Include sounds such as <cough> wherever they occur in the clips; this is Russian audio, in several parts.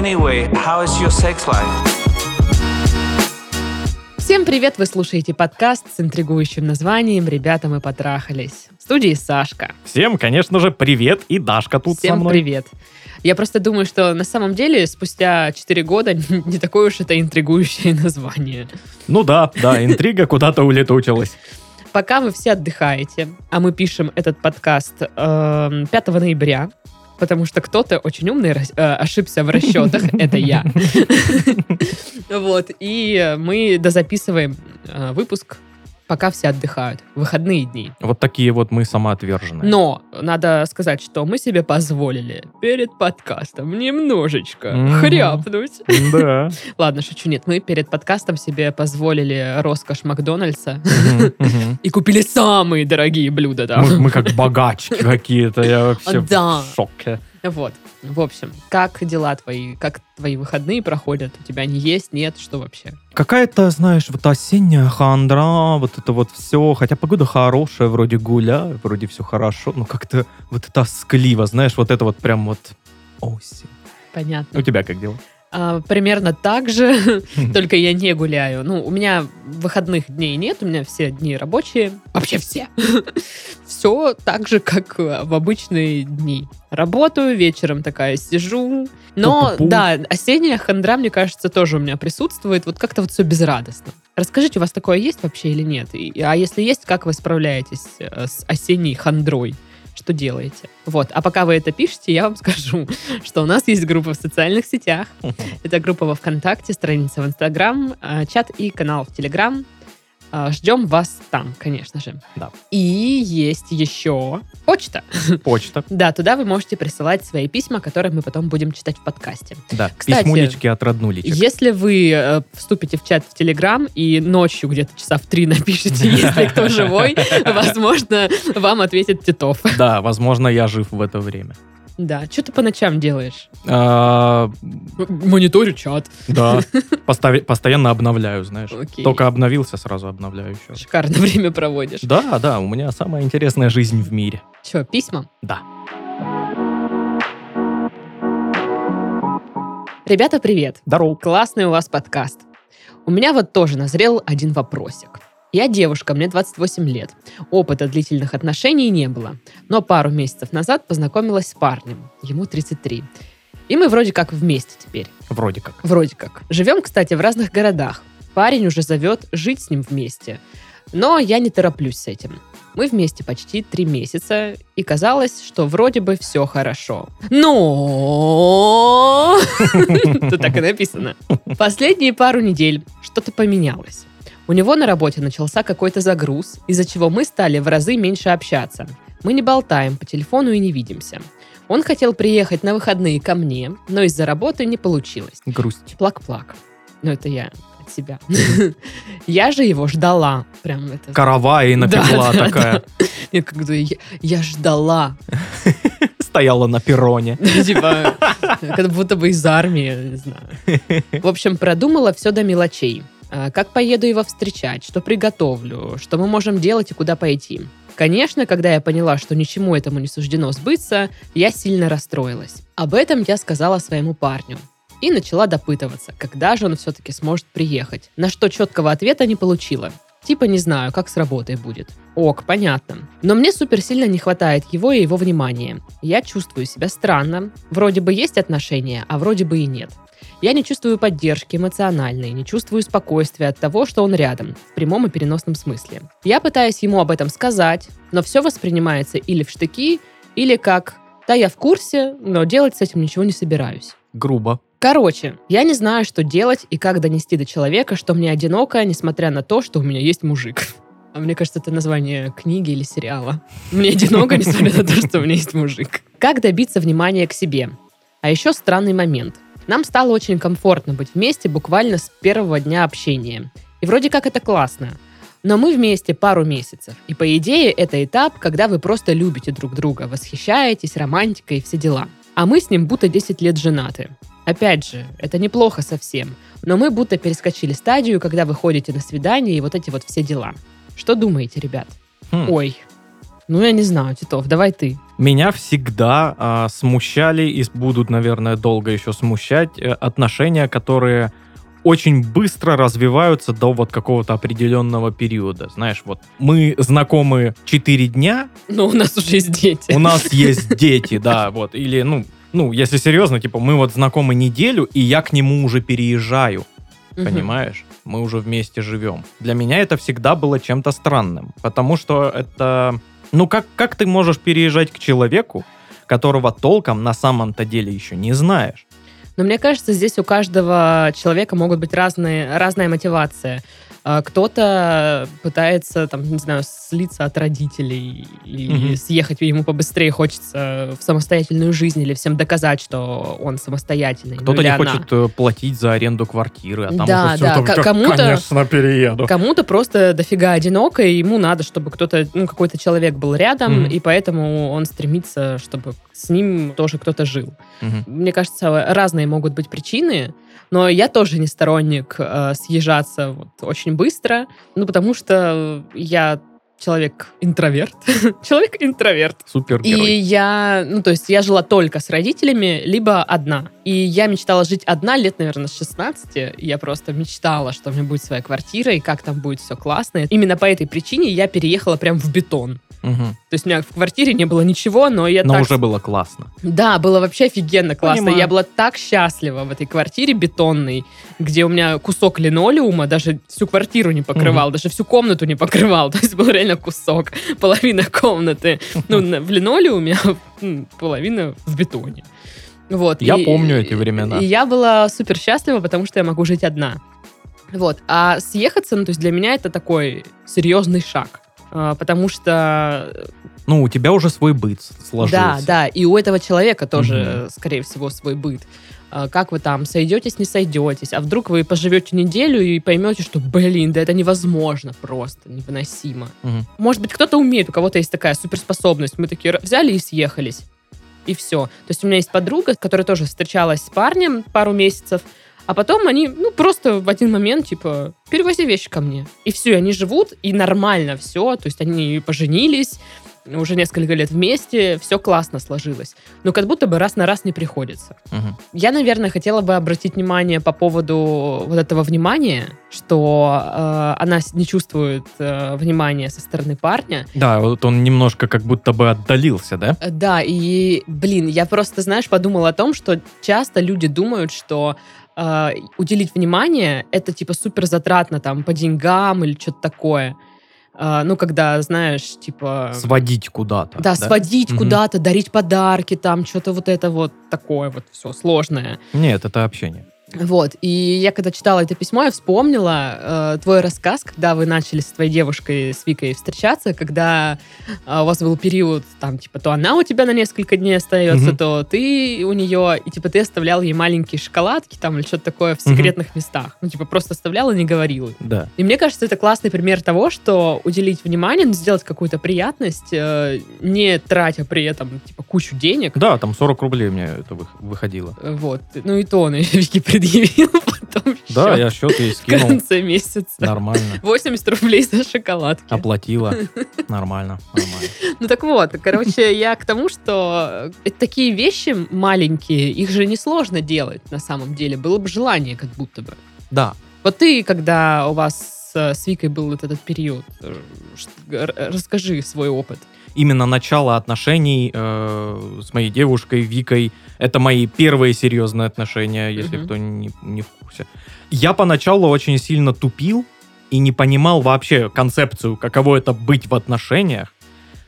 Anyway, how is your sex life? Всем привет! Вы слушаете подкаст с интригующим названием «Ребята, мы потрахались». В студии Сашка. Всем, конечно же, привет, и Дашка тут со Всем мной. привет! Я просто думаю, что на самом деле спустя 4 года <laughs> не такое уж это интригующее название. Ну да, да, интрига куда-то улетучилась. Пока вы все отдыхаете, а мы пишем этот подкаст эм, 5 ноября, потому что кто-то очень умный э, ошибся в расчетах, <laughs> это я. <laughs> Вот, и мы дозаписываем э, выпуск, пока все отдыхают, выходные дни. Вот такие вот мы самоотверженные. Но надо сказать, что мы себе позволили перед подкастом немножечко Мгм. хряпнуть. Да. <laughs> Ладно, шучу, нет, мы перед подкастом себе позволили роскошь Макдональдса <laughs> и купили самые дорогие блюда там. Мы, как богачки какие-то, я вообще <laughs> в шоке. Вот, в общем, как дела твои, как твои выходные проходят? У тебя они есть, нет, что вообще? Какая-то, знаешь, вот осенняя хандра, вот это вот все, хотя погода хорошая, вроде гуляю, вроде все хорошо, но как-то вот тоскливо, знаешь, вот это вот прям вот осень. Понятно. У тебя как дела? А, примерно так же, <laughs> только я не гуляю. Ну, у меня выходных дней нет, у меня все дни рабочие. Вообще все. <laughs> Все так же, как э, в обычные дни. Работаю, вечером такая сижу. Но, Пу-пу-пу. да, осенняя хандра, мне кажется, тоже у меня присутствует. Вот как-то вот все безрадостно. Расскажите, у вас такое есть вообще или нет? И- а если есть, как вы справляетесь э, с осенней хандрой? Что делаете? Вот. А пока вы это пишете, я вам скажу, <laughs> что у нас есть группа в социальных сетях. Это группа во ВКонтакте, страница в Инстаграм, э, чат и канал в Телеграм. Э, Ждем вас там, конечно же. Да. И есть еще почта. <laughs> Почта, Да, туда вы можете присылать свои письма, которые мы потом будем читать в подкасте. да. Кстати, Письмулечки от роднулечек. Если вы э, вступите в чат в Телеграм и ночью где-то часа в три <laughs> напишите, если кто <laughs> живой, возможно, вам ответит Титов. Да, возможно, я жив в это время. Да, что ты по ночам делаешь? А, Мониторю чат. Да, <laughs> Постави- постоянно обновляю, знаешь. Окей. Только обновился, сразу обновляю еще. Шикарно <laughs> время проводишь. Да, да, у меня самая интересная жизнь в мире. Че, письма? Да. Ребята, привет. Здорово. Классный у вас подкаст. У меня вот тоже назрел один вопросик. Я девушка, мне 28 лет. Опыта длительных отношений не было. Но пару месяцев назад познакомилась с парнем. Ему 33. И мы вроде как вместе теперь. Вроде как. Вроде как. Живем, кстати, в разных городах. Парень уже зовет жить с ним вместе. Но я не тороплюсь с этим. Мы вместе почти три месяца, и казалось, что вроде бы все хорошо. Но... <laughs> Тут так и написано. Последние пару недель что-то поменялось. У него на работе начался какой-то загруз, из-за чего мы стали в разы меньше общаться. Мы не болтаем по телефону и не видимся. Он хотел приехать на выходные ко мне, но из-за работы не получилось. Грусть. Плак-плак. Ну, это я от себя. <laughs> Я же его ждала. Прям это... Каравай напекла Да, да, такая. Я как-то я, я ждала. <laughs> Стояла на перроне. <laughs> Типа, как будто бы из армии, не знаю. В общем, продумала все до мелочей. А, Как поеду его встречать, что приготовлю, что мы можем делать и куда пойти. Конечно, когда я поняла, что ничему этому не суждено сбыться, я сильно расстроилась. Об этом я сказала своему парню. И начала допытываться, когда же он все-таки сможет приехать. На что четкого ответа не получила. Типа не знаю, как с работой будет. Ок, понятно. Но мне супер сильно не хватает его и его внимания. Я чувствую себя странно. Вроде бы есть отношения, а вроде бы и нет. Я не чувствую поддержки эмоциональной, не чувствую спокойствия от того, что он рядом, в прямом и переносном смысле. Я пытаюсь ему об этом сказать, но все воспринимается или в штыки, или как «да, я в курсе, но делать с этим ничего не собираюсь». Грубо. Короче, я не знаю, что делать и как донести до человека, что мне одиноко, несмотря на то, что у меня есть мужик. А мне кажется, это название книги или сериала. Мне одиноко, несмотря на то, что у меня есть мужик. Как добиться внимания к себе? А еще странный момент. Нам стало очень комфортно быть вместе буквально с первого дня общения. И вроде как это классно. Но мы вместе пару месяцев. И по идее это этап, когда вы просто любите друг друга, восхищаетесь, романтика и все дела. А мы с ним будто 10 лет женаты. Опять же, это неплохо совсем. Но мы будто перескочили стадию, когда вы ходите на свидание и вот эти вот все дела. Что думаете, ребят? Хм. Ой, ну я не знаю, Титов, давай ты. Меня всегда а, смущали и будут, наверное, долго еще смущать э, отношения, которые очень быстро развиваются до вот какого-то определенного периода. Знаешь, вот мы знакомы 4 дня, Но у нас уже есть дети. у нас есть дети, да, вот, или, ну, ну, если серьезно, типа, мы вот знакомы неделю, и я к нему уже переезжаю, Мгм. понимаешь? Мы уже вместе живем. Для меня это всегда было чем-то странным, потому что это... Ну, как, как ты можешь переезжать к человеку, которого толком на самом-то деле еще не знаешь? Но мне кажется, здесь у каждого человека могут быть разные, разная мотивация. А, Кто-то пытается, там, не знаю, слиться от родителей или Мгм. съехать ему побыстрее, хочется в самостоятельную жизнь или всем доказать, что он самостоятельный. ну, Кто-то или не она. хочет э, платить за аренду квартиры, а там Да, уже всё да, там, к- «Да, кому-то- Конечно, перееду. Кому-то просто дофига одиноко, и ему надо, чтобы кто-то, ну, какой-то человек был рядом, Мгм. и поэтому он стремится, чтобы с ним тоже кто-то жил. Мгм. Мне кажется, разные могут быть причины, но я тоже не сторонник э, съезжаться вот очень быстро, ну, потому что я человек-интроверт. <laughs> Человек-интроверт. И Супергерой. я, ну, то есть я жила только с родителями, либо одна. И я мечтала жить одна лет, наверное, с 16. Я просто мечтала, что у меня будет своя квартира, и как там будет все классно. Именно по этой причине я переехала прям в бетон. Мгм. То есть у меня в квартире не было ничего, но я Но так уже было классно. да, было вообще офигенно классно. Понимаю. Я была так счастлива в этой квартире бетонной, где у меня кусок линолеума даже всю квартиру не покрывал, даже всю комнату не покрывал. <laughs> То есть был реально кусок, половина комнаты ну, на- в линолеуме, а половина в бетоне. Вот. Я и- помню эти времена. И я была супер счастлива, потому что я могу жить одна. Вот. А съехаться, ну, то есть для меня это такой серьезный шаг. А, Потому что Ну, у тебя уже свой быт сложился. да, да, и у этого человека тоже, э, скорее всего, свой быт. А, Как вы там сойдетесь, не сойдетесь, а вдруг вы поживете неделю и поймете, что, блин, да это невозможно просто, невыносимо. Мгм. Может быть, кто-то умеет, у кого-то есть такая суперспособность. Мы такие взяли и съехались. И все. То есть у меня есть подруга, которая тоже встречалась с парнем пару месяцев, а потом они, ну, просто в один момент, типа, перевози вещи ко мне. И все, они живут, и нормально все. То есть они поженились, уже несколько лет вместе, все классно сложилось. Но как будто бы раз на раз не приходится. Мгм. Я, наверное, хотела бы обратить внимание по поводу вот этого внимания, что э, она не чувствует э, внимания со стороны парня. Да, вот он немножко как будто бы отдалился, да? Э, Да, и, блин, я просто, знаешь, подумала о том, что часто люди думают, что э, уделить внимание это типа супер затратно там по деньгам или что-то такое. Э, ну, когда, знаешь, типа... Сводить куда-то. Да, сводить Мгм. куда-то, дарить подарки, там что-то вот это вот такое вот все сложное. Нет, это общение. Вот, и я когда читала это письмо, я вспомнила э, твой рассказ, когда вы начали с твоей девушкой, с Викой, встречаться, когда э, у вас был период, там, типа, то она у тебя на несколько дней остается, Мгм. то ты у нее, и, типа, ты оставлял ей маленькие шоколадки, там, или что-то такое в секретных местах. Ну, типа, просто оставлял и не говорил. Да. И мне кажется, это классный пример того, что уделить внимание, ну, сделать какую-то приятность, э, не тратя при этом, типа, кучу денег, Да, там 40 рублей у меня это вы- выходило. Э, Вот. Ну и то он <laughs> Вики предъявил потом <laughs> Да, счет я счет ей в скинул. конце месяца. Нормально. 80 рублей за шоколадки. Оплатила. <laughs> Нормально, нормально. Ну так вот, короче, я к тому, что э, такие вещи маленькие, их же несложно делать на самом деле. Было бы желание как будто бы. Да. Вот ты, когда у вас э, с Викой был вот этот период, э, расскажи свой опыт. Именно начало отношений э, с моей девушкой Викой. Это мои первые серьезные отношения, если Мгм. кто не, не в курсе. Я поначалу очень сильно тупил и не понимал вообще концепцию, каково это быть в отношениях.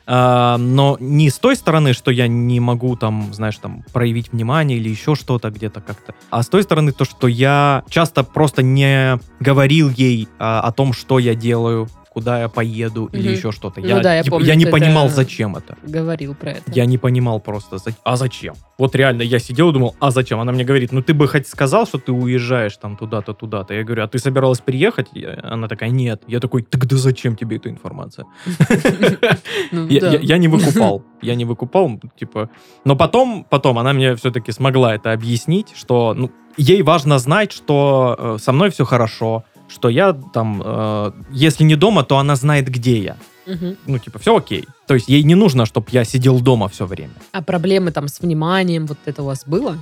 А, но не с той стороны, что я не могу там, знаешь, там проявить внимание или еще что-то где-то как-то, а с той стороны то, что я часто просто не говорил ей а, о том, что я делаю, куда я поеду или еще что-то. Ну да, я типа, помню, я не ты понимал, это- зачем это. Говорил про это. Я не понимал просто, за- а зачем? Вот реально, я сидел и думал, а зачем? Она мне говорит, ну ты бы хоть сказал, что ты уезжаешь там туда-то, туда-то. Я говорю, а ты собиралась приехать? Я- Она такая, нет. Я такой, тогда зачем тебе эта информация? <laughs> Ну Я, да. я- я не выкупал. Я не выкупал, типа. Но потом, потом она мне все-таки смогла это объяснить, что ну, ей важно знать, что э, со мной все хорошо, что я там, э, если не дома, то она знает, где я. Мгм. Ну, типа, все окей. То есть ей не нужно, чтобы я сидел дома все время. А проблемы там с вниманием, вот это у вас было?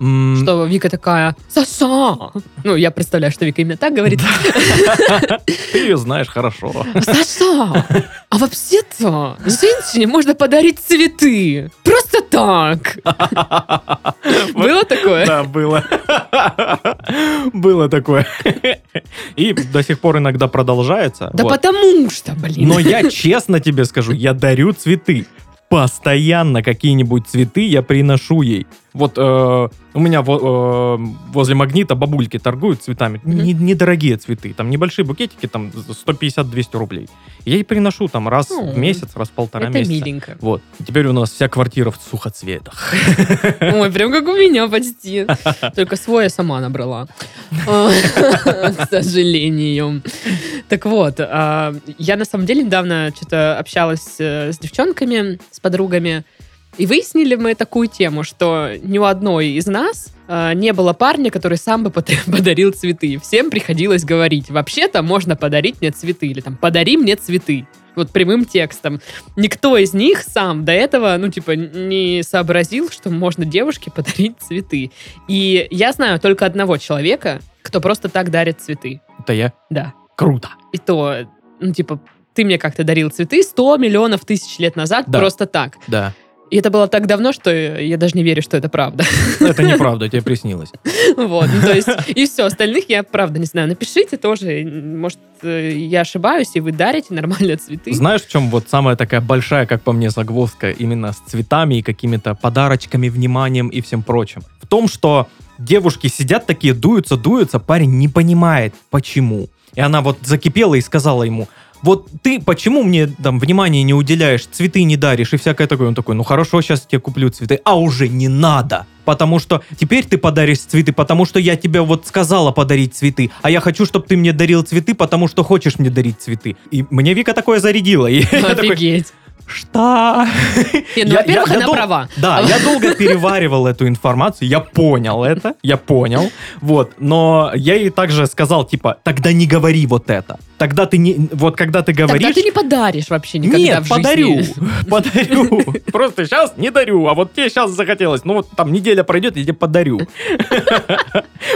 М, Что Вика такая, Саша! Ну, я представляю, что Вика именно так говорит. <laughs> Ты ее знаешь хорошо. Саша, а вообще-то женщине можно подарить цветы. Просто так. <laughs> Было такое? Да, было. Было такое. И до сих пор иногда продолжается. Да потому что, блин. Но я честно тебе скажу, я дарю цветы. Постоянно какие-нибудь цветы я приношу ей. Вот э, у меня во- э, возле магнита бабульки торгуют цветами. Мгм. Не- Недорогие цветы. Там небольшие букетики, там 150-200 рублей. Я ей приношу там раз О, в месяц, раз в полтора Это месяца. миленько. Вот. Теперь у нас вся квартира в сухоцветах. <laughs> Ой, прям как у меня почти. Только свой я сама набрала. <laughs> К сожалению. Так вот, а, я на самом деле недавно что-то общалась э, с девчонками, с подругами, и выяснили мы такую тему, что ни у одной из нас а, не было парня, который сам бы <laughs> подарил цветы. Всем приходилось говорить, вообще-то можно подарить мне цветы, или там, подари мне цветы. Вот прямым текстом. Никто из них сам до этого, ну, типа, не сообразил, что можно девушке <laughs> подарить цветы. И я знаю только одного человека, кто просто так дарит цветы. Это я. Да. Круто. И то, ну, типа, ты мне как-то дарил цветы 100 миллионов тысяч лет назад Да. просто так. Да. И это было так давно, что я даже не верю, что это правда. Это неправда, тебе приснилось. <laughs> Вот, ну, то есть, и все, остальных я, правда, не знаю. Напишите тоже, может, э, я ошибаюсь, и вы дарите нормально цветы. Знаешь, в чем вот самая такая большая, как по мне, загвоздка именно с цветами и какими-то подарочками, вниманием и всем прочим? В том, что девушки сидят такие, дуются, дуются, парень не понимает, почему. И она вот закипела и сказала ему, вот ты почему мне там внимания не уделяешь, цветы не даришь и всякое такое? Он такой, ну хорошо, сейчас тебе куплю цветы, а уже не надо. Потому что теперь ты подаришь цветы, потому что я тебе вот сказала подарить цветы, а я хочу, чтобы ты мне дарил цветы, потому что хочешь мне дарить цветы. И мне Вика такое зарядила. Я Офигеть. Что? Не, ну, Я- во-первых, я- я она дол- права. Да, я долго переваривал эту информацию, я понял это, я понял, вот, но я ей также сказал, типа, тогда не говори вот это, тогда ты не, вот когда ты Тогда говоришь... ты не подаришь вообще никогда Нет, в жизни. подарю, <laughs> подарю. Просто сейчас не дарю, а вот тебе сейчас захотелось. Ну вот там неделя пройдет, я тебе подарю. <laughs>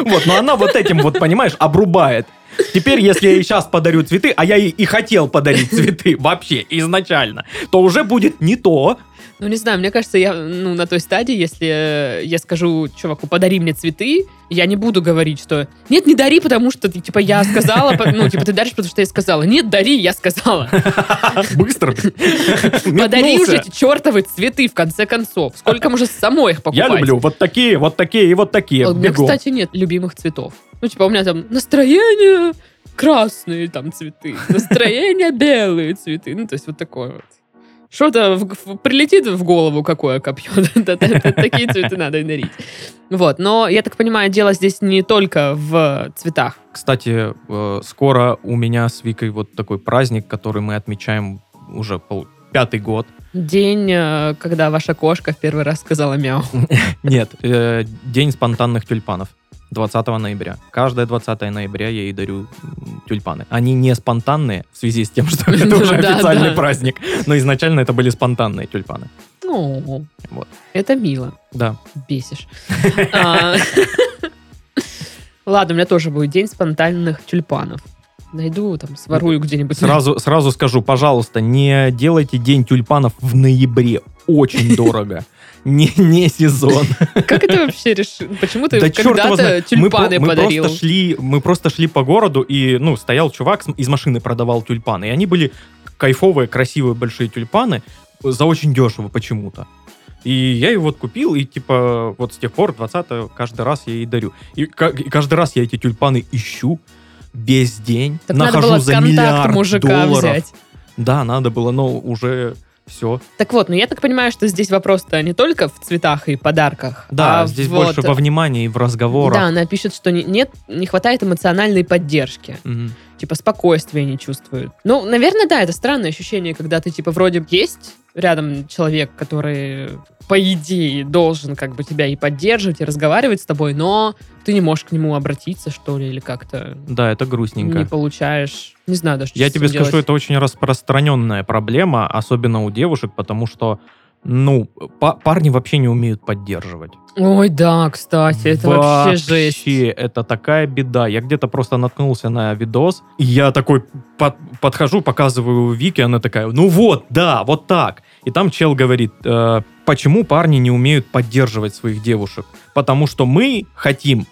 Вот, но она вот этим вот, понимаешь, обрубает. Теперь, если я ей сейчас подарю цветы, а я ей и хотел подарить цветы вообще изначально, то уже будет не то. Ну, не знаю, мне кажется, я ну, на той стадии, если э, я скажу чуваку, подари мне цветы, я не буду говорить, что нет, не дари, потому что, ты, типа, я сказала, <laughs> ну, типа, ты даришь, потому что я сказала. Нет, дари, я сказала. <laughs> Быстро. <laughs> Подари уже эти чертовы цветы, в конце концов. Сколько можно самой их покупать? Я люблю вот такие, вот такие и вот такие. У меня, кстати, нет любимых цветов. Ну, типа, у меня там настроение красные там цветы, настроение белые цветы. Ну, то есть вот такое вот. Что-то прилетит в голову, какое копье, <laughs> такие цветы надо и дарить. Вот, но я так понимаю, дело здесь не только в цветах. Кстати, э, скоро у меня с Викой вот такой праздник, который мы отмечаем уже пятый год. День, э, когда ваша кошка в первый раз сказала мяу. <laughs> Нет, э, день спонтанных тюльпанов. 20 ноября. Каждое 20 ноября я ей дарю тюльпаны. Они не спонтанные в связи с тем, что <laughs> это уже Да, официальный праздник. Но изначально это были спонтанные тюльпаны. О, Вот. Это мило. Да. Бесишь. <laughs> А, Ладно, у меня тоже будет день спонтанных тюльпанов. Найду, там, сворую где-нибудь. Сразу, сразу скажу, пожалуйста, не делайте день тюльпанов в ноябре. Очень <laughs> дорого. Не, не сезон. Как это вообще решил? Почему ты Да когда-то. Мы, тюльпаны мы подарил? просто шли, мы просто шли по городу, и, ну, стоял чувак из машины, продавал тюльпаны. И они были кайфовые, красивые, большие тюльпаны за очень дешево почему-то. И я его вот купил, и типа вот с тех пор 20 каждый раз я ей дарю. И, и каждый раз я эти тюльпаны ищу весь день, Так надо нахожу было за контакт миллиард мужика долларов. взять. Да, надо было, но уже все. Так вот, ну я так понимаю, что здесь вопрос-то не только в цветах и подарках. Да, а здесь вот- больше во внимании и в разговорах. Да, она пишет, что не- нет, не хватает эмоциональной поддержки. Мгм. типа спокойствия не чувствуют. Ну, наверное, да, это странное ощущение, когда ты типа вроде есть рядом человек, который по идее должен как бы тебя и поддерживать, и разговаривать с тобой, но ты не можешь к нему обратиться, что ли, или как-то Да, это грустненько. не получаешь. Не знаю даже, что Я тебе скажу, делать. это очень распространенная проблема, особенно у девушек, потому что, ну, па- парни вообще не умеют поддерживать. Ой, да, кстати, это вообще жесть. Вообще, это такая беда. Я где-то просто наткнулся на видос, и я такой под- подхожу, показываю Вике, она такая, ну вот, да, вот так. И там чел говорит, э, почему парни не умеют поддерживать своих девушек? Потому что мы хотим,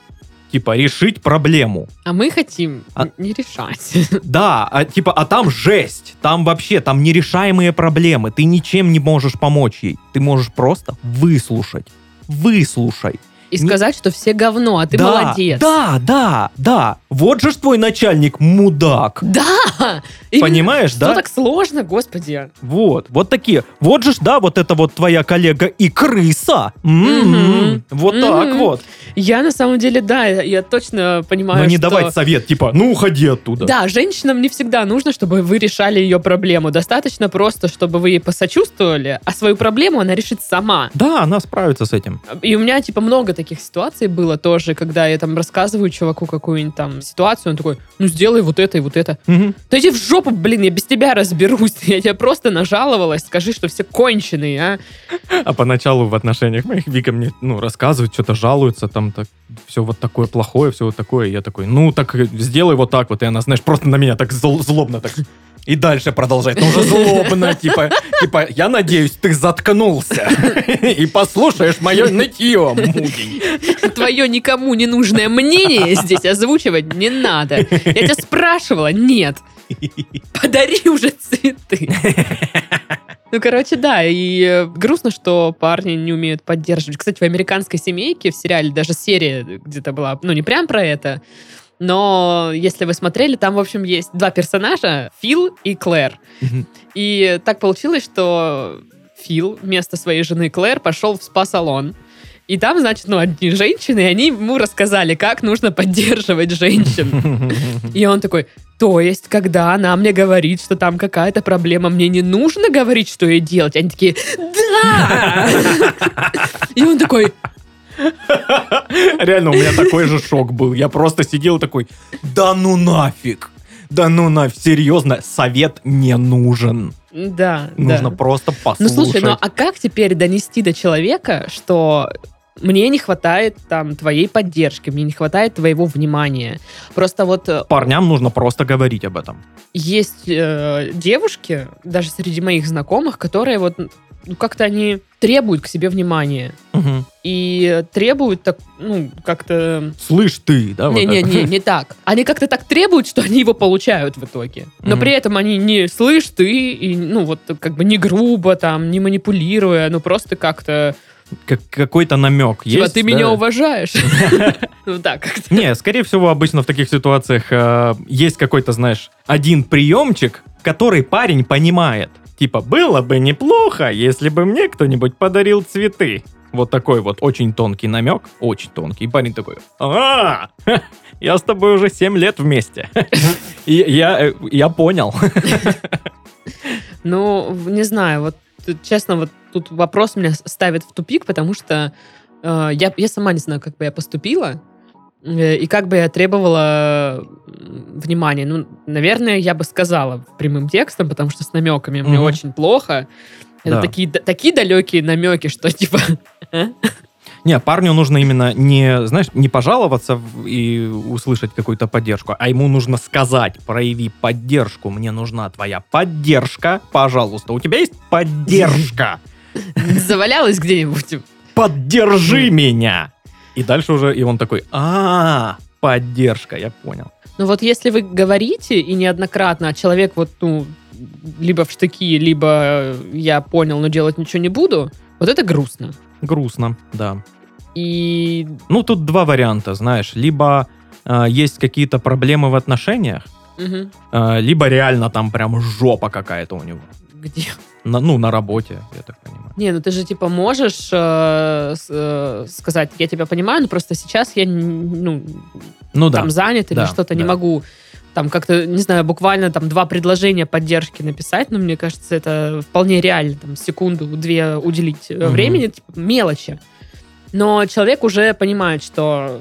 типа, решить проблему. А мы хотим А- не решать. <laughs> Да, а, типа, а там жесть. Там вообще, там нерешаемые проблемы. Ты ничем не можешь помочь ей. Ты можешь просто выслушать. Выслушай. И Не- сказать, что все говно, а ты да, молодец. Да, да, да. Вот же ж твой начальник мудак. Да! Именно- Понимаешь, Что да? так сложно, господи? Вот, вот такие. Вот же ж, да, вот это вот твоя коллега и крыса. М-м-м. Вот так вот. Я на самом деле, да, я- я точно понимаю, Но не что... давать совет, типа, ну уходи оттуда. Да, женщинам не всегда нужно, чтобы вы решали ее проблему. Достаточно просто, чтобы вы ей посочувствовали, а свою проблему она решит сама. Да, она справится с этим. И у меня, типа, много таких ситуаций было тоже, когда я там рассказываю чуваку какую-нибудь там ситуацию, он такой, ну, сделай вот это и вот это. Мгм. Да иди в жопу, блин, я без тебя разберусь. <laughs> Я тебе просто нажаловалась, скажи, что все конченые, а. А поначалу в отношениях моих Вика мне, ну, рассказывает, что-то жалуется, там так, все вот такое плохое, все вот такое. И я такой, ну, так сделай вот так вот. И она, знаешь, просто на меня так зл- злобно так. И дальше продолжает. Ну, уже злобно, <laughs> типа, типа, я надеюсь, ты заткнулся <laughs> и послушаешь мое нытье, мудень. <laughs> Твое никому не нужное мнение здесь озвучивать не надо. Я тебя спрашивала, нет. Подари уже цветы. Ну, короче, да, и э, грустно, что парни не умеют поддерживать. Кстати, в «Американской семейке» в сериале даже серия где-то была, ну, не прям про это, но если вы смотрели, там, в общем, есть два персонажа, Фил и Клэр. И так получилось, что Фил вместо своей жены Клэр пошел в спа-салон. И там, значит, ну, одни женщины, и они ему рассказали, как нужно поддерживать женщин. И он такой, то есть, когда она мне говорит, что там какая-то проблема, мне не нужно говорить, что ей делать? Они такие, да! И он такой, Реально, у меня такой же шок был. Я просто сидел такой, да ну нафиг. Да ну нафиг, серьезно, совет не нужен. да, Нужно да. просто Ну, послушать. слушай, ну а как теперь донести до человека, что мне не хватает там твоей поддержки, мне не хватает твоего внимания. Просто вот э, Парням нужно просто говорить об этом. есть э, девушки, даже среди моих знакомых, которые вот ну, как-то они требуют к себе внимания. Мгм. И требуют так, ну, как-то... Слышь ты, да? вот Не-не-не, это? не так. Они как-то так требуют, что они его получают в итоге. Но Мгм. при этом они не слышь ты, и, ну, вот как бы не грубо там, не манипулируя, ну, просто как-то... Как- какой-то намек Типа, есть. ты да? меня уважаешь? <laughs> <laughs> Ну, так как-то. Не, скорее всего, обычно в таких ситуациях э, есть какой-то, знаешь, один приемчик, который парень понимает. Типа, было бы неплохо, если бы мне кто-нибудь подарил цветы. Вот такой вот очень тонкий намек, очень тонкий. И парень такой, а, <laughs> я с тобой уже 7 лет вместе. И я, э, я понял. Ну, не знаю, вот честно, вот тут вопрос меня ставит в тупик, потому что э, я, я сама не знаю, как бы я поступила, э, и как бы я требовала внимания. Ну, наверное, я бы сказала прямым текстом, потому что с намеками мне Мгм. очень плохо. Это Да. такие, такие далекие намеки, что типа... <laughs> Не, парню нужно именно не, знаешь, не пожаловаться и услышать какую-то поддержку, а ему нужно сказать, прояви поддержку, мне нужна твоя поддержка, пожалуйста. У тебя есть поддержка? Завалялась где-нибудь. Поддержи меня! И дальше уже, и он такой, а, поддержка, я понял. Ну вот если вы говорите и неоднократно, а человек вот, ну, либо в штыки, либо я понял, но делать ничего не буду, вот это грустно. Грустно, да. И Ну, тут два варианта, знаешь. Либо э, есть какие-то проблемы в отношениях, мгм, э, либо реально там прям жопа какая-то у него. где? На- ну, на работе, я так понимаю. Не, ну ты же типа можешь э, э, сказать, я тебя понимаю, но просто сейчас я ну, Ну да. там занят или да, что-то не да. могу там как-то, не знаю, буквально там два предложения поддержки написать, но мне кажется, это вполне реально, там, секунду-две уделить Мгм. времени, типа, мелочи. Но человек уже понимает, что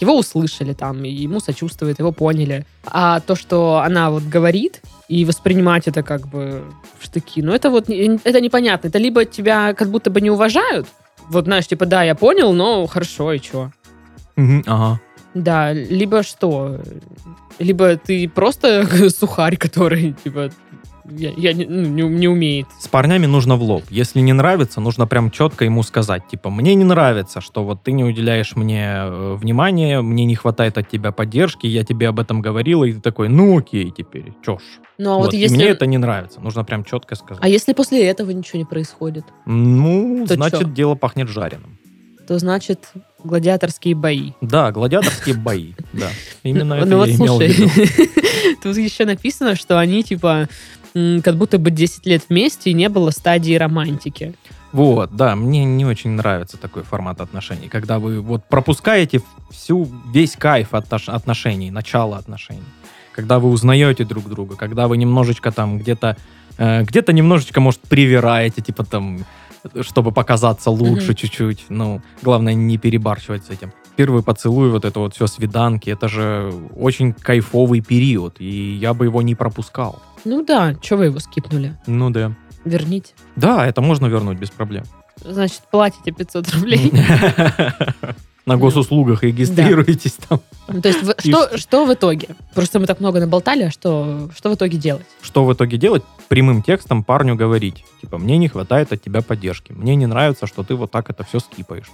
его услышали там, и ему сочувствуют, его поняли. А то, что она вот говорит, и воспринимать это как бы в штыки, ну это вот, это непонятно. Это либо тебя как будто бы не уважают, вот знаешь, типа, да, я понял, но хорошо, и чё? Мгм, Ага. Да, либо что? Либо ты просто <laughs> сухарь, который, типа, я, я не, ну, не, не умеет. С парнями нужно в лоб. Если не нравится, нужно прям четко ему сказать, типа, мне не нравится, что вот ты не уделяешь мне э, внимания, мне не хватает от тебя поддержки, я тебе об этом говорила, и ты такой, ну окей, теперь, чё ж. Ну, а вот, Вот, если... мне это не нравится, нужно прям четко сказать. А если после этого ничего не происходит, Ну, То значит, чё? дело пахнет жареным. то значит гладиаторские бои. Да, гладиаторские бои, да. <laughs> Именно ну, это я имел в виду. <laughs> тут еще написано, что они, типа, как будто бы 10 лет вместе и не было стадии романтики. Вот, да, мне не очень нравится такой формат отношений, когда вы вот пропускаете всю, весь кайф отнош- отношений, начало отношений, когда вы узнаете друг друга, когда вы немножечко там где-то, э, где-то немножечко, может, привираете, типа там, чтобы показаться лучше Мгм. чуть-чуть, ну, главное не перебарщивать с этим. Первый поцелуй, вот это вот все свиданки, это же очень кайфовый период, и я бы его не пропускал. Ну да, что вы его скипнули? Ну да. Верните. Да, это можно вернуть без проблем. Значит, платите 500 рублей. <laughs> На госуслугах регистрируетесь там. Ну, То есть, что, что в итоге? Просто мы так много наболтали, а что, что в итоге делать? Что в итоге делать? Прямым текстом парню говорить. Типа, мне не хватает от тебя поддержки. Мне не нравится, что ты вот так это все скипаешь.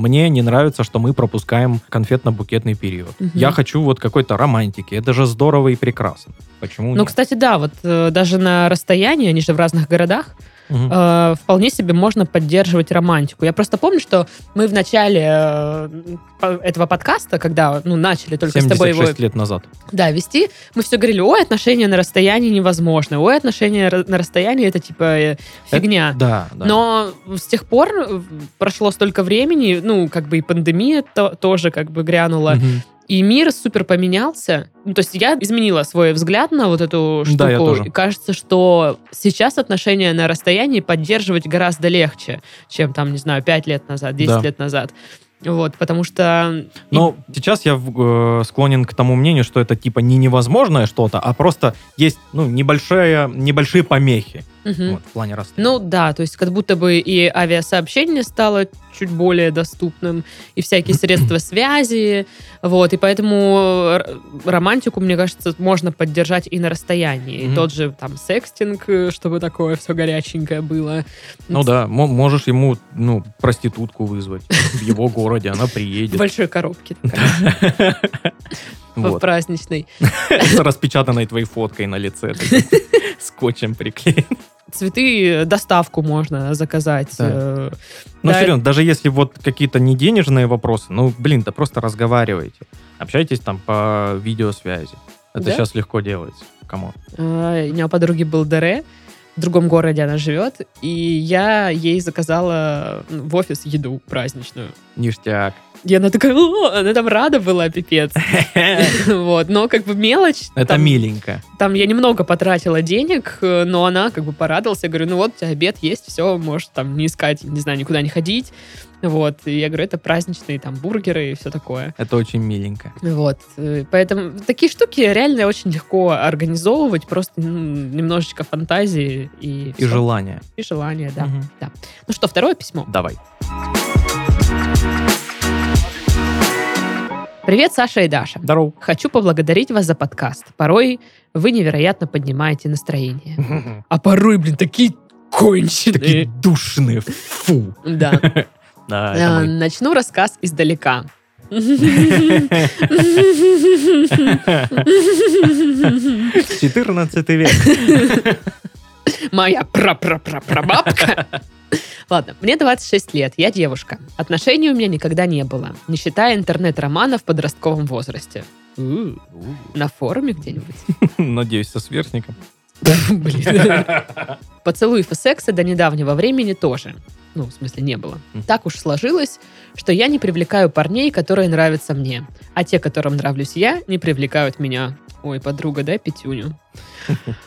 Мне не нравится, что мы пропускаем конфетно-букетный период. Мгм. Я хочу вот какой-то романтики. Это же здорово и прекрасно. Почему Ну, нет? кстати, да, вот э, даже на расстоянии, они же в разных городах, Мгм. э, вполне себе можно поддерживать романтику. Я просто помню, что мы в начале э, этого подкаста, когда ну, начали только с тобой его 76 лет назад. да, вести, мы все говорили, ой, отношения на расстоянии невозможны, ой, отношения на расстоянии это типа э, фигня. Да, да. Но с тех пор э, прошло столько времени, ну, как бы и пандемия то- тоже как бы грянула, Мгм. И мир супер поменялся. Ну, то есть я изменила свой взгляд на вот эту штуку. Да, я тоже. И кажется, что сейчас отношения на расстоянии поддерживать гораздо легче, чем там, не знаю, 5 лет назад, 10 Да. лет назад. Вот, потому что... и- Но сейчас я э, склонен к тому мнению, что это типа не невозможное что-то, а просто есть ну, небольшая, небольшие помехи Мгм. вот, в плане расстояния. Ну да, то есть как будто бы и авиасообщение стало чуть более доступным, и всякие <clears throat> средства связи, вот, и поэтому романтику, мне кажется, можно поддержать и на расстоянии. И Мгм. тот же там секстинг, э, чтобы такое все горяченькое было. Ну да, мо- можешь ему ну, проститутку вызвать в его городе, она В приедет. большой коробке <laughs> такая, <laughs> в Вот. праздничной. С распечатанной твоей фоткой на лице. <laughs> Скотчем приклеен. Цветы, э, доставку можно заказать. Да. э, Ну, Да. серьезно, даже если вот какие-то не денежные вопросы, ну, блин, да просто разговаривайте. Общайтесь там по видеосвязи. Это Да? сейчас легко делается. Кому? А, У меня у подруги был ДР, в другом городе она живет, и я ей заказала в офис еду праздничную. Ништяк. И она такая, «О!» она там рада была, пипец. <laughs> Вот, но как бы мелочь. Это там, миленько. Там я немного потратила денег, но она как бы порадовалась. Я говорю, ну вот, у тебя обед есть, все, можешь там не искать, не знаю, никуда не ходить. Вот, и я говорю, это праздничные там бургеры и все такое. Это очень миленько. Вот, э, поэтому такие штуки реально очень легко организовывать, просто ну, немножечко фантазии и, И всё. желание. И желание, да. Мгм. Ну что, второе письмо. Давай. Привет, Саша и Даша. Здорово. Хочу поблагодарить вас за подкаст. Порой вы невероятно поднимаете настроение. А порой, блин, такие Такие конченые. душные. Фу. Да. <laughs> Э. Начну рассказ издалека. <laughs> 14 век. <laughs> Моя пра-пра-пра-прабабка. Ладно, мне 26 лет, я девушка. Отношений у меня никогда не было, не считая интернет-романа в подростковом возрасте. На форуме где-нибудь? <laughs> Надеюсь, со сверстником. <laughs> Блин. Поцелуев и секса до недавнего времени тоже. Ну, в смысле, не было. Так уж сложилось, что я не привлекаю парней, которые нравятся мне. А те, которым нравлюсь я, не привлекают меня. Ой, подруга, дай пятюню.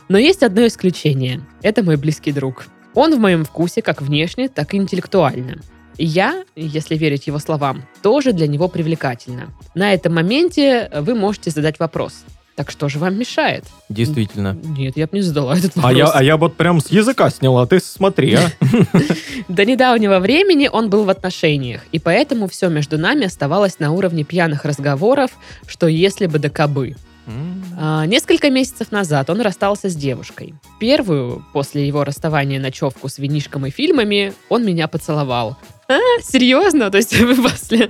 Но есть одно исключение. Это мой близкий друг. Он в моем вкусе как внешне, так и интеллектуально. Я, если верить его словам, тоже для него привлекательна. На этом моменте вы можете задать вопрос. Так что же вам мешает? Действительно. Нет, я бы не задала этот вопрос. А я, а я вот прям с языка сняла, ты смотри, а. <laughs> До недавнего времени он был в отношениях, и поэтому все между нами оставалось на уровне пьяных разговоров, что если бы да кабы. А, несколько месяцев назад он расстался с девушкой. Первую, после его расставания ночевку с винишком и фильмами, он меня поцеловал. А, серьезно? То есть <laughs> после,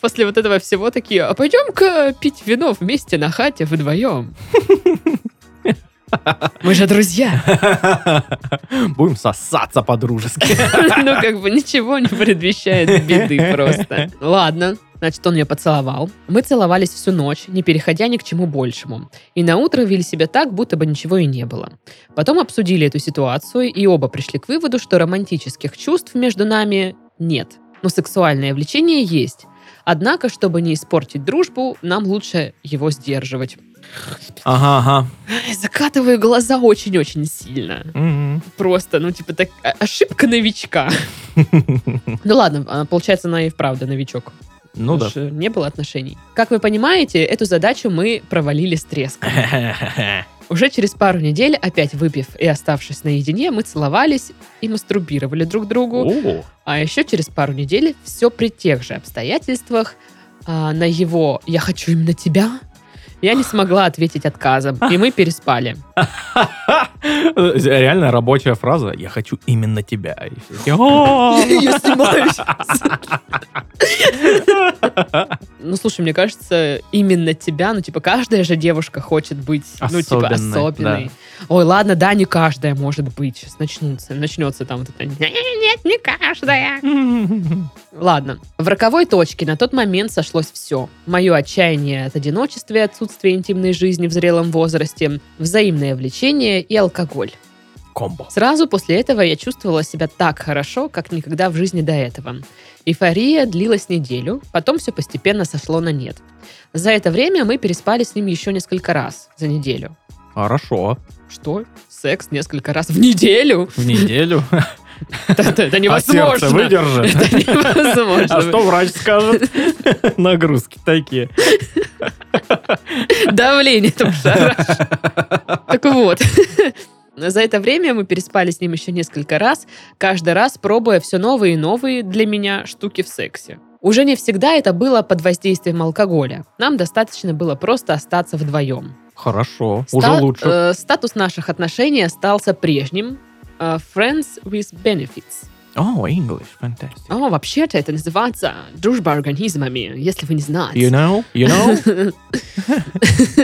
после вот этого всего такие, а пойдем-ка пить вино вместе на хате вдвоем. Мы же друзья. Будем сосаться по-дружески. <laughs> Ну, как бы ничего не предвещает беды просто. Ладно, Значит, он меня поцеловал. Мы целовались всю ночь, не переходя ни к чему большему. И на утро вели себя так, будто бы ничего и не было. Потом обсудили эту ситуацию, и оба пришли к выводу, что романтических чувств между нами нет. Но сексуальное влечение есть. Однако, чтобы не испортить дружбу, нам лучше его сдерживать. Ага, ага. Закатываю глаза очень-очень сильно. Мгм. Просто, ну, типа, так, а- ошибка новичка. <laughs> Ну ладно, а, получается, она и вправду новичок. Ну да. Что не было отношений. Как вы понимаете, эту задачу мы провалили с треском. <laughs> Уже через пару недель, опять выпив и оставшись наедине, мы целовались и мастурбировали друг другу. О, А еще через пару недель, все при тех же обстоятельствах, а, на его «я хочу именно тебя» я не смогла ответить отказом, и мы переспали. Реально рабочая фраза. Я хочу именно тебя. <laughs> Я снимаюсь. <laughs> <laughs> Ну, слушай, мне кажется, именно тебя, ну, типа, каждая же девушка хочет быть, ну, типа, Особенной. Ой, ладно, да, не каждая может быть. Сейчас начнутся, начнется там вот это «Нет, не каждая». <laughs> Ладно. В роковой точке на тот момент сошлось все. Мое отчаяние от одиночества и отсутствия интимной жизни в зрелом возрасте, взаимное влечение и алкоголь. Комбо. Сразу после этого я чувствовала себя так хорошо, как никогда в жизни до этого. Эйфория длилась неделю, потом все постепенно сошло на нет. За это время мы переспали с ним еще несколько раз за неделю. Хорошо. Что? Секс несколько раз в неделю? В неделю. <laughs> Это, А невозможно. сердце выдержит. Это невозможно. А что врач скажет? <laughs> Нагрузки такие. Давление там. Так вот. За это время мы переспали с ним еще несколько раз, каждый раз пробуя все новые и новые для меня штуки в сексе. Уже не всегда это было под воздействием алкоголя. Нам достаточно было просто остаться вдвоем. Хорошо. Уже Ста- лучше. э, статус наших отношений остался прежним. э, friends with benefits. О, English, fantastic. О, вообще-то это называется дружба организмами, если вы не знаете. You know? You know?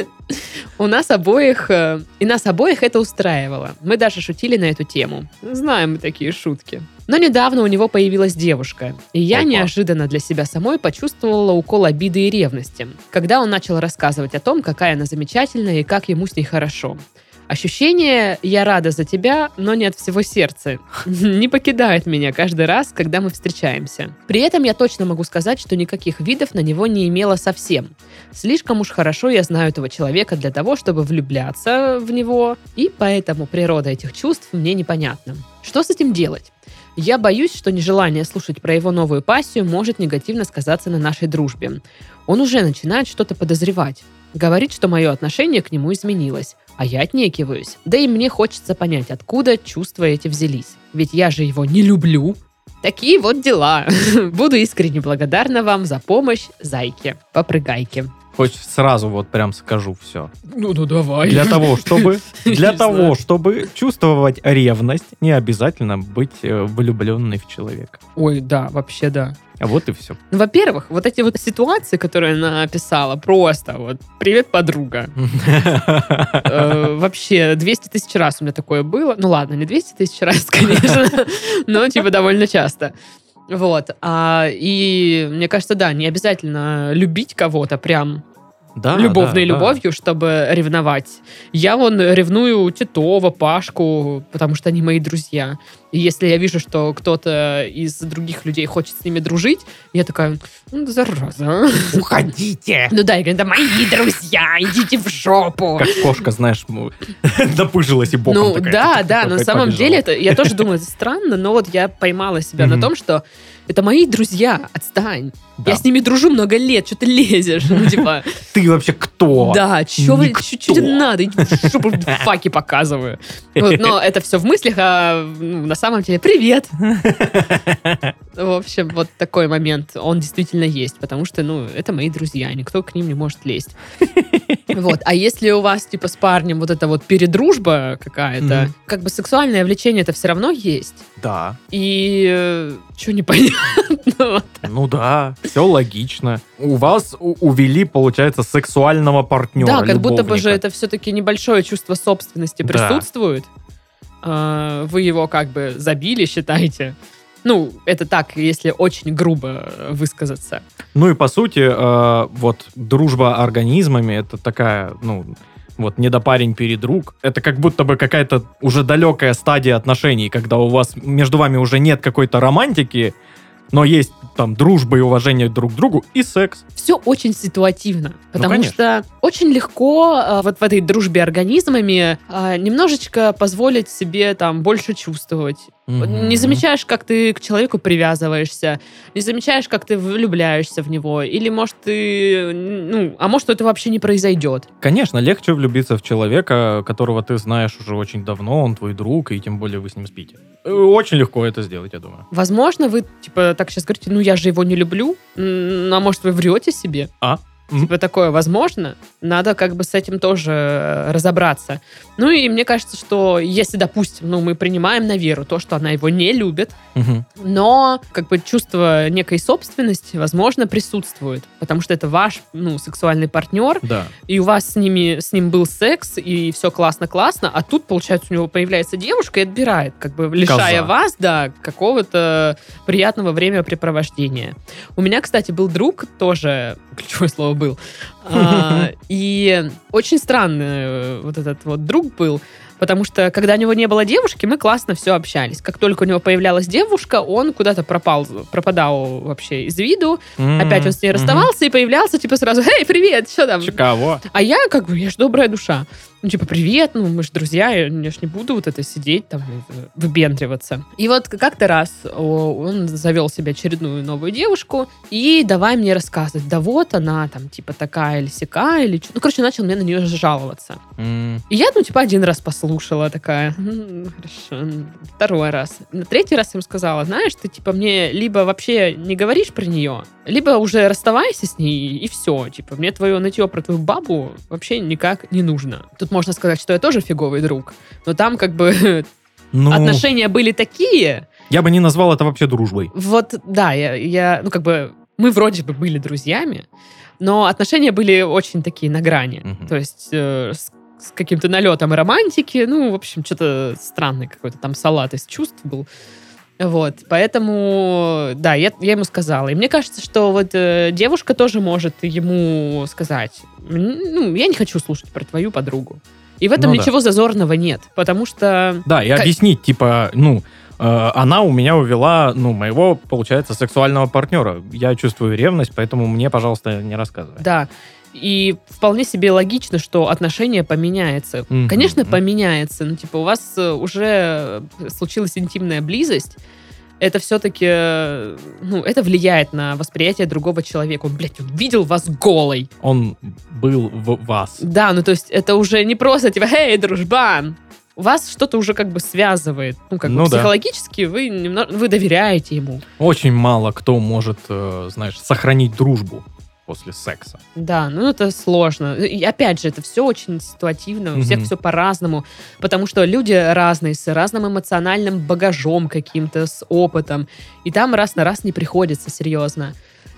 <laughs> У нас обоих, э, и нас обоих это устраивало. Мы даже шутили на эту тему. Знаем мы такие шутки. Но недавно у него появилась девушка, и я Опа. неожиданно для себя самой почувствовала укол обиды и ревности, когда он начал рассказывать о том, какая она замечательная и как ему с ней хорошо. Ощущение «я рада за тебя, но не от всего сердца» <laughs> не покидает меня каждый раз, когда мы встречаемся. При этом я точно могу сказать, что никаких видов на него не имела совсем. Слишком уж хорошо я знаю этого человека для того, чтобы влюбляться в него, и поэтому природа этих чувств мне непонятна. Что с этим делать? Я боюсь, что нежелание слушать про его новую пассию может негативно сказаться на нашей дружбе. Он уже начинает что-то подозревать. Говорит, что мое отношение к нему изменилось, а я отнекиваюсь. Да и мне хочется понять, откуда чувства эти взялись. Ведь я же его не люблю. Такие вот дела. <laughs> Буду искренне благодарна вам за помощь, зайки. Попрыгайки. Хоть сразу вот прям скажу все. Ну, ну давай. Для того, чтобы <laughs> для того, знаю. чтобы чувствовать ревность, не обязательно быть э, влюбленной в человека. Ой, да, вообще да. А вот и все. Ну, Во-первых, вот эти вот ситуации, которые она описала, просто вот «Привет, подруга». Э, Вообще, 200 тысяч раз у меня такое было. Ну ладно, не 200 тысяч раз, <laughs> конечно, но типа довольно часто. Вот. А, и мне кажется, да, не обязательно любить кого-то прям Да, любовной да, да. любовью, чтобы ревновать. Я вон ревную Титова, Пашку, потому что они мои друзья. И если я вижу, что кто-то из других людей хочет с ними дружить, я такая, ну, зараза. Уходите! Ну да, я говорю, это мои друзья, идите в жопу. Как кошка, знаешь, <laughs> напыжилась и боком Ну такая, да, тук-тук, да, на самом деле это, я тоже <laughs> думаю, это странно, но вот я поймала себя на том, что это мои друзья, отстань. Да. Я с ними дружу много лет, что ты лезешь? Ну, типа, <laughs> Ты вообще кто? да, что вы, тебе надо? Жопу, факи показываю. Но <laughs> это все в мыслях, а ну, на самом деле привет. <laughs> В общем, вот такой момент, он действительно есть, потому что, ну, это мои друзья, никто к ним не может лезть. Вот, а если у вас, типа, с парнем вот эта вот передружба какая-то, как бы сексуальное влечение это все равно есть. Да. И что непонятно? <laughs> Ну да, все логично. У вас увели, получается, сексуального партнера. Да, как будто бы же это все-таки небольшое чувство собственности присутствует. А, Вы его как бы забили, считаете. Ну, это так, если очень грубо высказаться. Ну и по сути, э, вот дружба организмами это такая, ну, вот недопарень-передруг. Это как будто бы какая-то уже далекая стадия отношений, когда у вас между вами уже нет какой-то романтики, но есть там дружба и уважение друг к другу и секс. Все очень ситуативно, потому конечно. что очень легко э, вот в этой дружбе организмами э, немножечко позволить себе там больше чувствовать. Мгм. Не замечаешь, как ты к человеку привязываешься, не замечаешь, как ты влюбляешься в него, или может ты, ну, а может это вообще не произойдет. Конечно, легче влюбиться в человека, которого ты знаешь уже очень давно, он твой друг, и тем более вы с ним спите. Э, Очень легко это сделать, я думаю. Возможно, вы типа так сейчас говорите, ну я же его не люблю, а может вы врете себе? А? М. Типа такое возможно, надо как бы с этим тоже э, разобраться. Ну и мне кажется, что если, допустим, ну мы принимаем на веру то, что она его не любит, Мгм. но как бы чувство некой собственности, возможно, присутствует, потому что это ваш, ну, сексуальный партнер, Да. и у вас с ними, с ним был секс, и все классно-классно, а тут, получается, у него появляется девушка и отбирает, как бы лишая Коза. вас, да, какого-то приятного времяпрепровождения. У меня, кстати, был друг, тоже, <laughs> ключевое слово был, а, <laughs> и очень странный э, вот этот вот друг был, Потому что, когда у него не было девушки, мы классно все общались. Как только у него появлялась девушка, он куда-то пропал, пропадал вообще из виду. Опять он с ней расставался и появлялся, типа, сразу, «Эй, привет, что там?» Чикаго. А я, как бы, я ж добрая душа. Ну, типа, привет, ну, мы же друзья, я, я ж не буду вот это сидеть там, выпендриваться. И вот как-то раз он завел себе очередную новую девушку, и давай мне рассказывать, да вот она там, типа, такая или сякая, или... чё». Ну, короче, начал мне на нее жаловаться. М, И я, ну, типа, один раз послушала такая, «М, хорошо, второй раз. На третий раз я ему сказала, знаешь, ты, типа, мне либо вообще не говоришь про нее, либо уже расставайся с ней, и все. Типа, мне твое нытье про твою бабу вообще никак не нужно. Тут можно сказать, что я тоже фиговый друг, но там, как бы, <laughs> Ну, отношения были такие, я бы не назвал это вообще дружбой. вот, да, я, я, ну, как бы, мы вроде бы были друзьями, но отношения были очень такие на грани. Мгм. То есть э, с, с каким-то налетом романтики, ну, в общем, что-то странный какой-то там салат из чувств был. Вот, поэтому, да, я, я ему сказала. И мне кажется, что вот э, девушка тоже может ему сказать, «М, ну, я не хочу слушать про твою подругу. И в этом Ну да. ничего зазорного нет, потому что... Да, и Как- объяснить, типа, ну, э, она у меня увела, ну, моего, получается, сексуального партнера. Я чувствую ревность, поэтому мне, пожалуйста, не рассказывай. Да. И вполне себе логично, что отношение поменяется. Мгм. Конечно, поменяется. Ну, типа, у вас э, уже случилась интимная близость. Это все-таки, э, ну, это влияет на восприятие другого человека. Он, блядь, он видел вас голой. Он был в вас. Да, ну, то есть это уже не просто, типа, эй, дружбан. Вас что-то уже как бы связывает. Ну, как бы Ну да. психологически вы, немного, вы доверяете ему. Очень мало кто может, э, знаешь, сохранить дружбу после секса. Да, ну это сложно. И опять же, это все очень ситуативно, у всех все по-разному, потому что люди разные, с разным эмоциональным багажом каким-то, с опытом, и там раз на раз не приходится, серьезно.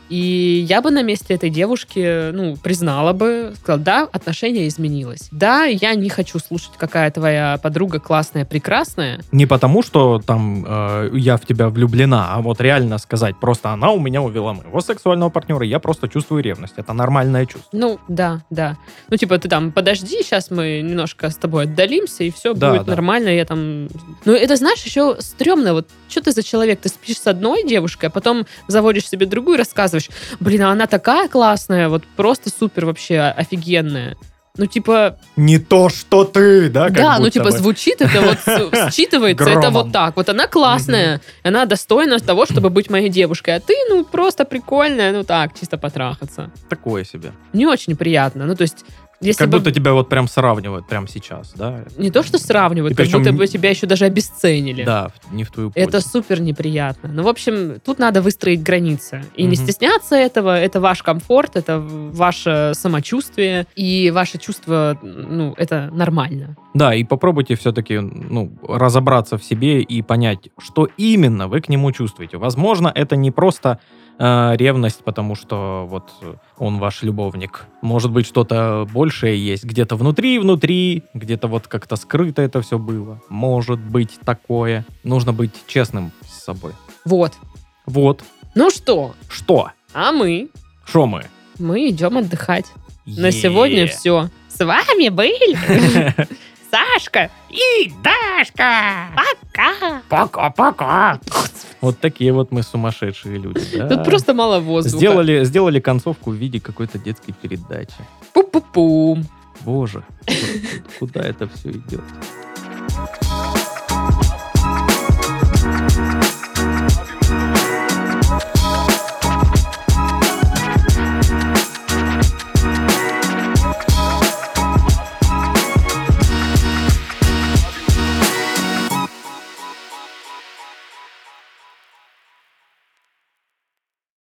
И я бы на месте этой девушки, ну, признала бы, сказала, да, отношение изменилось. Да, я не хочу слушать, какая твоя подруга классная, прекрасная. Не потому, что там э, я в тебя влюблена, а вот реально сказать, просто она у меня увела моего сексуального партнера, я просто чувствую ревность. Это нормальное чувство. Ну, да, да. Ну, типа, ты там, подожди, сейчас мы немножко с тобой отдалимся, и все Да, будет да. нормально. Я там... Ну, это, знаешь, еще стрёмно. Вот что ты за человек? Ты спишь с одной девушкой, а потом заводишь себе другую и рассказываешь, блин, а она такая классная, вот просто супер вообще офигенная. Ну, типа, Не то, что ты, да? как да, ну, типа, бы. звучит это вот, <laughs> считывается это вот так. Вот она классная, она достойна того, чтобы быть моей девушкой, а ты, ну, просто прикольная, ну, так, чисто потрахаться. Такое себе. Не очень приятно. Ну, то есть, если как бы... будто тебя вот прям сравнивают прямо сейчас, да? Не то, что сравнивают, И как причем будто не- бы тебя еще даже обесценили. Да, не в твою Это пользу. супер неприятно. Ну, в общем, тут надо выстроить границы. И не Мгм. стесняться этого. Это ваш комфорт, это ваше самочувствие. И ваше чувство, ну, это нормально. Да, и попробуйте все-таки ну, разобраться в себе и понять, что именно вы к нему чувствуете. Возможно, это не просто э, ревность, потому что вот он ваш любовник. Может быть, что-то большее есть где-то внутри-внутри, где-то вот как-то скрыто это все было. Может быть такое. Нужно быть честным с собой. Вот. Вот. Ну что? Что? А мы? Что мы? Мы идем отдыхать. На Е. сегодня все. С вами были <laughs> Сашка и Дашка. Пока. Пока-пока. Вот такие вот мы сумасшедшие люди. да. Тут просто мало воздуха. Сделали, сделали концовку в виде какой-то детской передачи. Пу-пу-пу. Боже, куда это все идет?